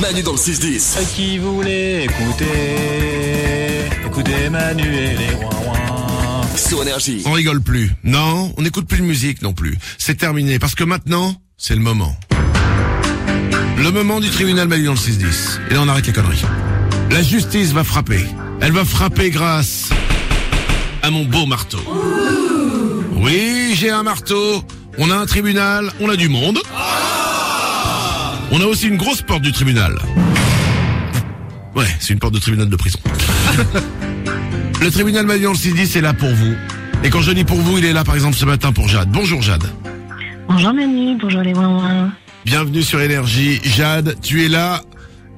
Manu dans le 6-10. Qui voulait écouter? Écoutez Manu et les ouin Sur Énergie. On rigole plus. Non, on n'écoute plus de musique non plus. C'est terminé parce que maintenant, c'est le moment. Le moment du tribunal Manu dans le 6-10. Et là, on arrête les conneries. La justice va frapper. Elle va frapper grâce à mon beau marteau. Oui, j'ai un marteau. On a un tribunal, on a du monde. On a aussi une grosse porte du tribunal. Ouais, c'est une porte de tribunal de prison. Le tribunal Manu dans le 6-10 est là pour vous. Et quand je dis pour vous, il est là par exemple ce matin pour Jade. Bonjour Jade. Bonjour Manu, bonjour les ouin Bienvenue sur Énergie. Jade, tu es là.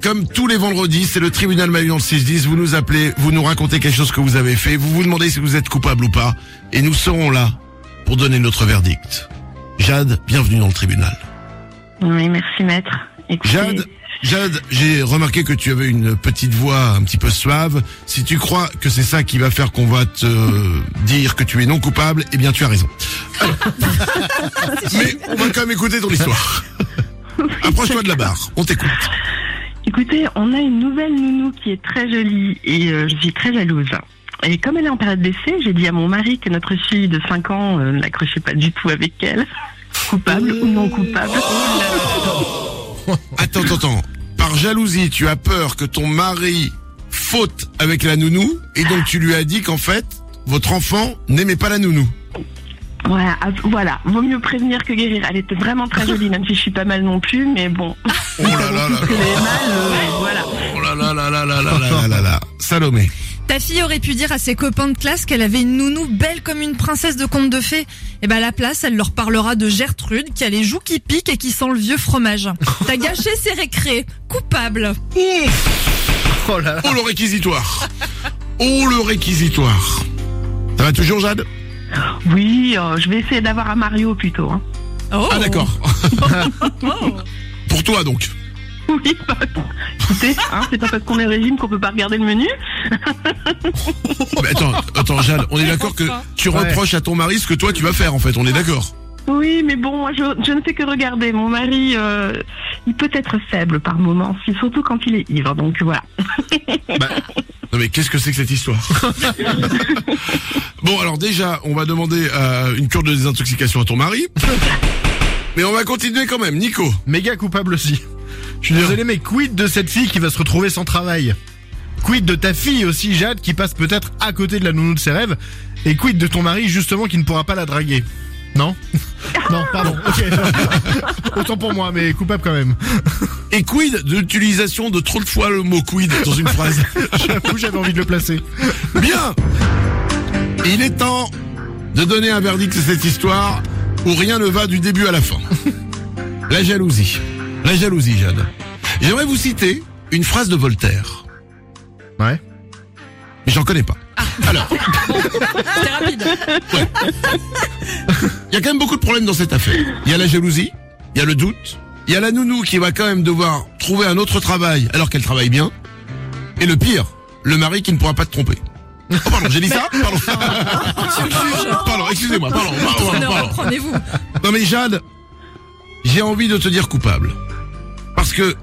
Comme tous les vendredis, c'est le tribunal dans le 6-10. Vous nous appelez, vous nous racontez quelque chose que vous avez fait. Vous vous demandez si vous êtes coupable ou pas. Et nous serons là pour donner notre verdict. Jade, bienvenue dans le tribunal. Oui, merci maître. Écoutez, Jade, Jade, j'ai remarqué que tu avais une petite voix un petit peu suave. Si tu crois que c'est ça qui va faire qu'on va te dire que tu es non coupable, eh bien tu as raison. Alors. Mais on va quand même écouter ton histoire. Approche-toi de la barre, on t'écoute. écoutez, on a une nouvelle nounou qui est très jolie et euh, je suis très jalouse. Et comme elle est en période d'essai, j'ai dit à mon mari que notre fille de 5 ans euh, n'accrochait pas du tout avec elle. Coupable ou non coupable Attends, attends, attends. Par jalousie, tu as peur que ton mari faute avec la nounou et donc tu lui as dit qu'en fait, votre enfant n'aimait pas la nounou. Voilà, ah, voilà, vaut mieux prévenir que guérir. Elle était vraiment très jolie, même si je suis pas mal non plus, mais bon. Oh là là là euh, oh là là. Salomé. Ta fille aurait pu dire à ses copains de classe qu'elle avait une nounou belle comme une princesse de conte de fées. Et ben à la place, elle leur parlera de Gertrude qui a les joues qui piquent et qui sent le vieux fromage. T'as gâché ses récrés. Coupable. Oh là là. Oh le réquisitoire. Oh le réquisitoire. Ça va toujours Jade? Oui, euh, je vais essayer d'avoir un Mario plutôt. Hein. Oh. Ah d'accord. Pour toi donc. Oui, bah, écoutez, hein, c'est pas parce qu'on est régime qu'on peut pas regarder le menu. Mais attends, attends Jade, on est d'accord que tu Ouais. reproches à ton mari ce que toi tu vas faire en fait, on est d'accord Oui, mais bon, moi, je, je ne fais que regarder. Mon mari, euh, il peut être faible par moments, si- surtout quand il est ivre. Donc voilà. Bah, non mais qu'est-ce que c'est que cette histoire Bon alors déjà, on va demander euh, une cure de désintoxication à ton mari. Mais on va continuer quand même, Nico. Méga coupable aussi. Je suis désolé, mais quid de cette fille qui va se retrouver sans travail? Quid de ta fille aussi, Jade, qui passe peut-être à côté de la nounou de ses rêves? Et quid de ton mari, justement, qui ne pourra pas la draguer? Non? Non, pardon, ok. Autant pour moi, mais coupable quand même. Et quid de l'utilisation de trop de fois le mot quid dans une phrase? J'avoue, j'avais envie de le placer. Bien Il est temps de donner un verdict à cette histoire où rien ne va du début à la fin. La jalousie. La jalousie, Jade. J'aimerais vous citer une phrase de Voltaire. Ouais. Mais j'en connais pas. Alors, C'était rapide. il y a quand même beaucoup de problèmes dans cette affaire. Il y a la jalousie, il y a le doute, il y a la nounou qui va quand même devoir trouver un autre travail alors qu'elle travaille bien. Et le pire, le mari qui ne pourra pas te tromper. Oh pardon, j'ai dit ça Pardon. pardon, excusez-moi, pardon, pardon, Ne pardon, pardon. reprenez-vous. Non mais Jade, j'ai envie de te dire coupable. Que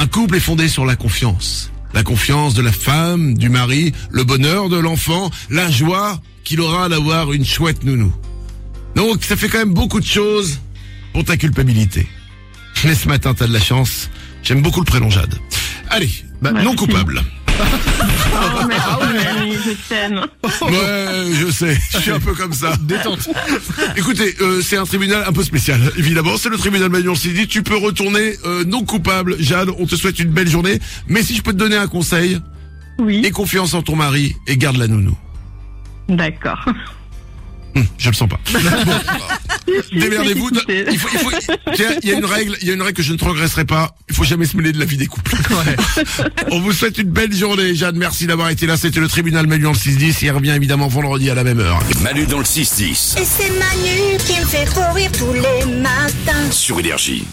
un couple est fondé sur la confiance. La confiance de la femme, du mari, le bonheur de l'enfant, la joie qu'il aura d'avoir une chouette nounou. Donc ça fait quand même beaucoup de choses pour ta culpabilité. Mais ce matin, t'as de la chance. J'aime beaucoup le prénom Jade. Allez, bah, non coupable. Oh, je t'aime. Ouais, je sais, je suis un peu comme ça. Détente. Écoutez, euh, c'est un tribunal un peu spécial, évidemment. C'est le tribunal Magnon dit Tu peux retourner euh, non coupable, Jade. On te souhaite une belle journée. Mais si je peux te donner un conseil, Oui, aie confiance en ton mari et garde la nounou. d'accord. Hum, je le sens pas. Bon, Démerdez-vous. Il faut, il faut, tiens, il y a une règle, il y a une règle que je ne transgresserai pas. Il faut jamais se mêler de la vie des couples. On vous souhaite une belle journée, Jeanne. Merci d'avoir été là. C'était le tribunal Manu dans le 6-10. Il revient évidemment vendredi à la même heure. Manu dans le 6-10. Et c'est Manu qui me fait courir tous les matins. Sur Énergie.